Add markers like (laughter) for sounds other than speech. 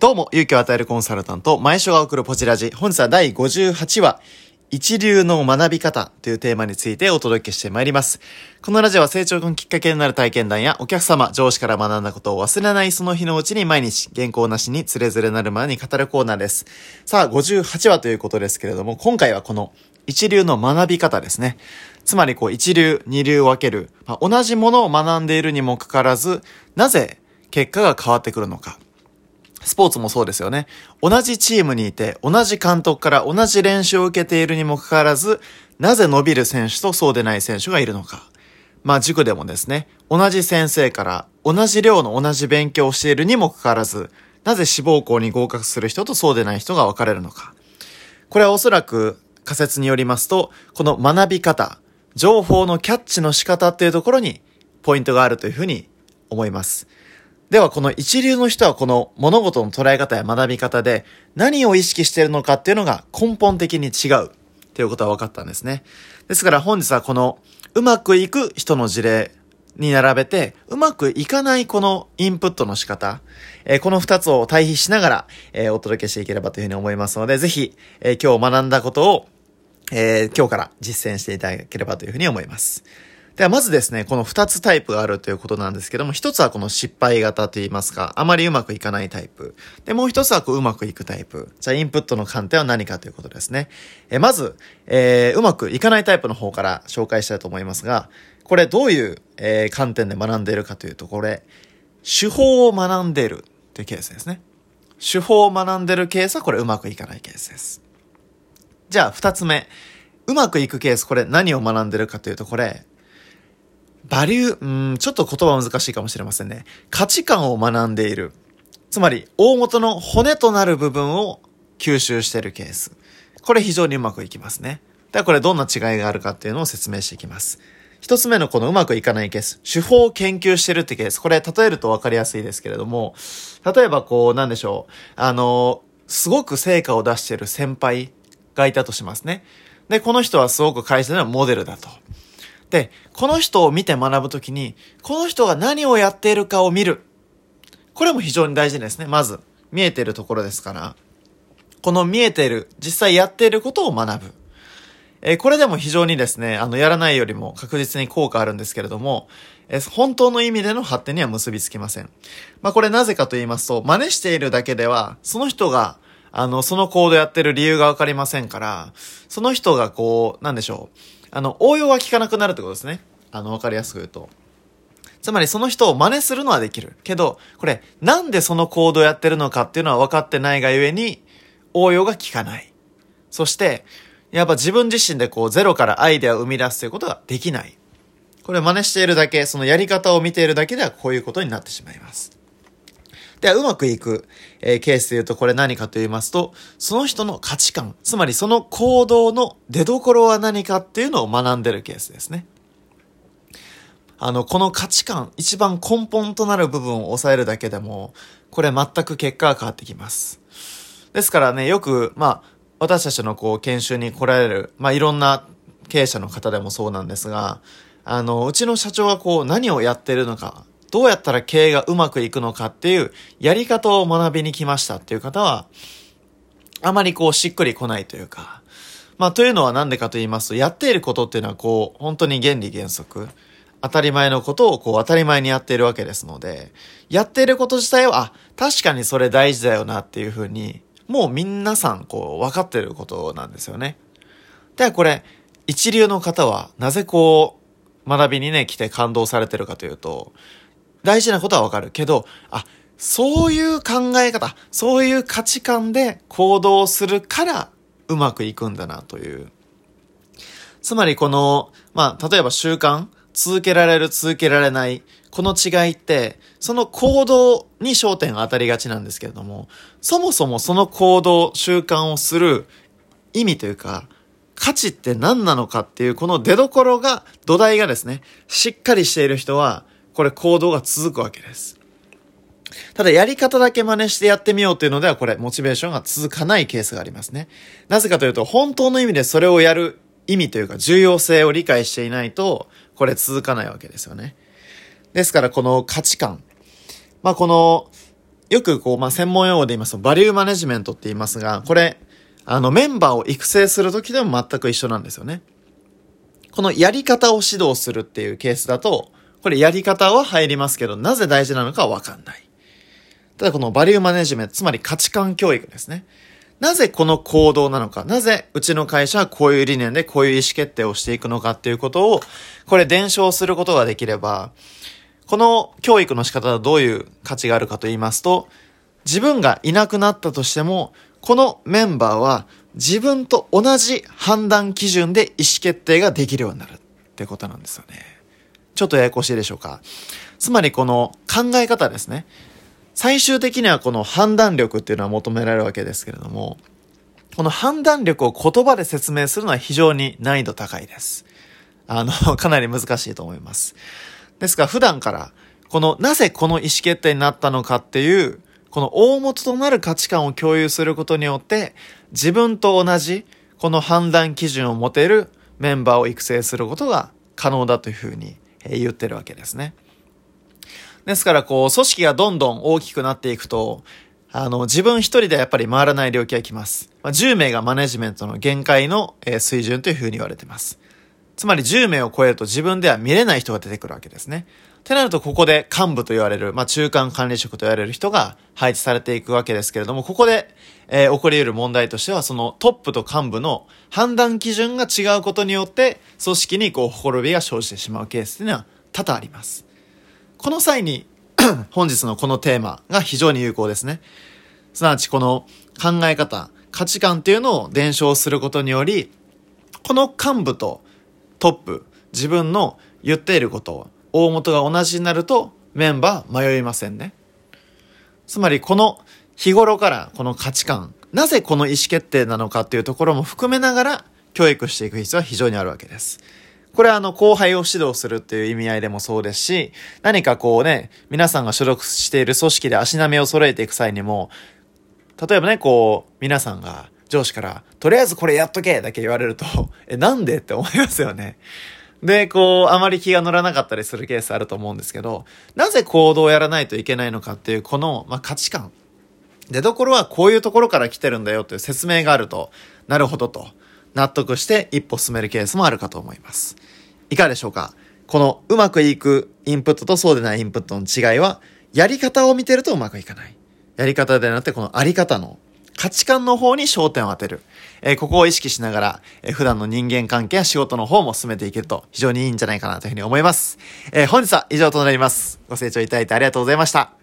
どうも、勇気を与えるコンサルタント、前所が送るポチラジ。本日は第58話、一流の学び方というテーマについてお届けしてまいります。このラジオは成長のきっかけになる体験談やお客様、上司から学んだことを忘れないその日のうちに毎日、原稿なしにつれづれなるまでに語るコーナーです。さあ、58話ということですけれども、今回はこの一流の学び方ですね。つまりこう一流、二流分ける、まあ、同じものを学んでいるにもかかわらず、なぜ結果が変わってくるのか。スポーツもそうですよね。同じチームにいて、同じ監督から同じ練習を受けているにもかかわらず、なぜ伸びる選手とそうでない選手がいるのか。まあ塾でもですね、同じ先生から同じ量の同じ勉強をしているにもかかわらず、なぜ志望校に合格する人とそうでない人が分かれるのか。これはおそらく仮説によりますと、この学び方、情報のキャッチの仕方っていうところにポイントがあるというふうに思います。では、この一流の人はこの物事の捉え方や学び方で何を意識しているのかっていうのが根本的に違うっていうことは分かったんですね。ですから本日はこのうまくいく人の事例に並べて、うまくいかないこのインプットの仕方、えー、この二つを対比しながら、えー、お届けしていければというふうに思いますので、ぜひ、えー、今日学んだことを、え今日から実践していただければというふうに思います。ではまずですね、この2つタイプがあるということなんですけども、1つはこの失敗型といいますか、あまりうまくいかないタイプ。で、もう1つはこううまくいくタイプ。じゃあインプットの観点は何かということですね。えまず、えー、うまくいかないタイプの方から紹介したいと思いますが、これどういう、えー、観点で学んでいるかというと、これ、手法を学んでいるというケースですね。手法を学んでいるケースはこれうまくいかないケースです。じゃあ2つ目。うまくいくケース、これ何を学んでるかというと、これ、バリュー、うん、ちょっと言葉難しいかもしれませんね。価値観を学んでいる。つまり、大元の骨となる部分を吸収しているケース。これ非常にうまくいきますね。ではこれどんな違いがあるかっていうのを説明していきます。一つ目のこのうまくいかないケース。手法を研究してるってケース。これ例えるとわかりやすいですけれども、例えばこう、なんでしょう。あの、すごく成果を出している先輩がいたとしますね。で、この人はすごく会社ではモデルだと。で、この人を見て学ぶときに、この人が何をやっているかを見る。これも非常に大事ですね。まず、見えているところですから、この見えている、実際やっていることを学ぶ。えー、これでも非常にですね、あの、やらないよりも確実に効果あるんですけれども、えー、本当の意味での発展には結びつきません。まあ、これなぜかと言いますと、真似しているだけでは、その人が、あの、そのコードやってる理由がわかりませんから、その人がこう、なんでしょう。あの、応用は効かなくなるってことですね。あの、わかりやすく言うと。つまりその人を真似するのはできる。けど、これ、なんでその行動をやってるのかっていうのは分かってないがゆえに、応用が効かない。そして、やっぱ自分自身でこう、ゼロからアイデアを生み出すということができない。これ真似しているだけ、そのやり方を見ているだけではこういうことになってしまいます。では、うまくいく、えー、ケースで言うと、これ何かと言いますと、その人の価値観、つまりその行動の出所は何かっていうのを学んでるケースですね。あの、この価値観、一番根本となる部分を抑えるだけでも、これ全く結果が変わってきます。ですからね、よく、まあ、私たちのこう、研修に来られる、まあ、いろんな経営者の方でもそうなんですが、あの、うちの社長がこう、何をやってるのか、どうやったら経営がうまくいくのかっていうやり方を学びに来ましたっていう方は、あまりこうしっくりこないというか、まあというのはなんでかと言いますと、やっていることっていうのはこう、本当に原理原則、当たり前のことをこう当たり前にやっているわけですので、やっていること自体は、あ、確かにそれ大事だよなっていうふうに、もう皆さんこう分かってることなんですよね。ではこれ、一流の方はなぜこう、学びにね、来て感動されてるかというと、大事なことはわかるけど、あ、そういう考え方、そういう価値観で行動するからうまくいくんだなという。つまりこの、まあ、例えば習慣、続けられる、続けられない、この違いって、その行動に焦点が当たりがちなんですけれども、そもそもその行動、習慣をする意味というか、価値って何なのかっていう、この出所が、土台がですね、しっかりしている人は、これ行動が続くわけです。ただやり方だけ真似してやってみようというのではこれモチベーションが続かないケースがありますね。なぜかというと本当の意味でそれをやる意味というか重要性を理解していないとこれ続かないわけですよね。ですからこの価値観。まあこのよくこう、まあ、専門用語で言いますと、バリューマネジメントって言いますが、これ、あの、メンバーを育成するときでも全く一緒なんですよね。このやり方を指導するっていうケースだと、これやり方は入りますけど、なぜ大事なのかわかんない。ただこのバリューマネジメント、つまり価値観教育ですね。なぜこの行動なのか、なぜうちの会社はこういう理念でこういう意思決定をしていくのかっていうことを、これ伝承することができれば、この教育の仕方はどういう価値があるかと言いますと、自分がいなくなったとしても、このメンバーは自分と同じ判断基準で意思決定ができるようになるってことなんですよね。ちょっとややこしいでしょうか。つまりこの考え方ですね。最終的にはこの判断力っていうのは求められるわけですけれども、この判断力を言葉で説明するのは非常に難易度高いです。あの、(laughs) かなり難しいと思います。ですが普段から、このなぜこの意思決定になったのかっていう、この大元となる価値観を共有することによって、自分と同じ、この判断基準を持てるメンバーを育成することが可能だというふうに言ってるわけですね。ですから、こう、組織がどんどん大きくなっていくと、あの、自分一人ではやっぱり回らない領域が来ます。まあ、10名がマネジメントの限界の、え、水準というふうに言われています。つまり10名を超えると自分では見れない人が出てくるわけですね。ってなると、ここで幹部と言われる、まあ、中間管理職と言われる人が配置されていくわけですけれども、ここで、えー、起こり得る問題としては、そのトップと幹部の判断基準が違うことによって、組織にこう、ほころびが生じてしまうケースというのは多々あります。この際に (coughs) 本日のこのテーマが非常に有効ですね。すなわちこの考え方、価値観っていうのを伝承することにより、この幹部とトップ、自分の言っていること大元が同じになるとメンバー迷いませんね。つまりこの日頃からこの価値観、なぜこの意思決定なのかっていうところも含めながら教育していく必要は非常にあるわけです。これはあの後輩を指導するっていう意味合いでもそうですし、何かこうね、皆さんが所属している組織で足並みを揃えていく際にも、例えばね、こう、皆さんが上司から、とりあえずこれやっとけだけ言われると、(laughs) え、なんでって思いますよね。で、こう、あまり気が乗らなかったりするケースあると思うんですけど、なぜ行動をやらないといけないのかっていう、この、まあ、価値観。出どころはこういうところから来てるんだよという説明があると、なるほどと。納得して一歩進めるケースもあるかと思います。いかがでしょうか？このうまくいくインプットとそうでないインプットの違いは、やり方を見てるとうまくいかない。やり方ではなくて、このあり方の価値観の方に焦点を当てる。えー、ここを意識しながら、えー、普段の人間関係や仕事の方も進めていけると非常にいいんじゃないかなというふうに思います。えー、本日は以上となります。ご清聴いただいてありがとうございました。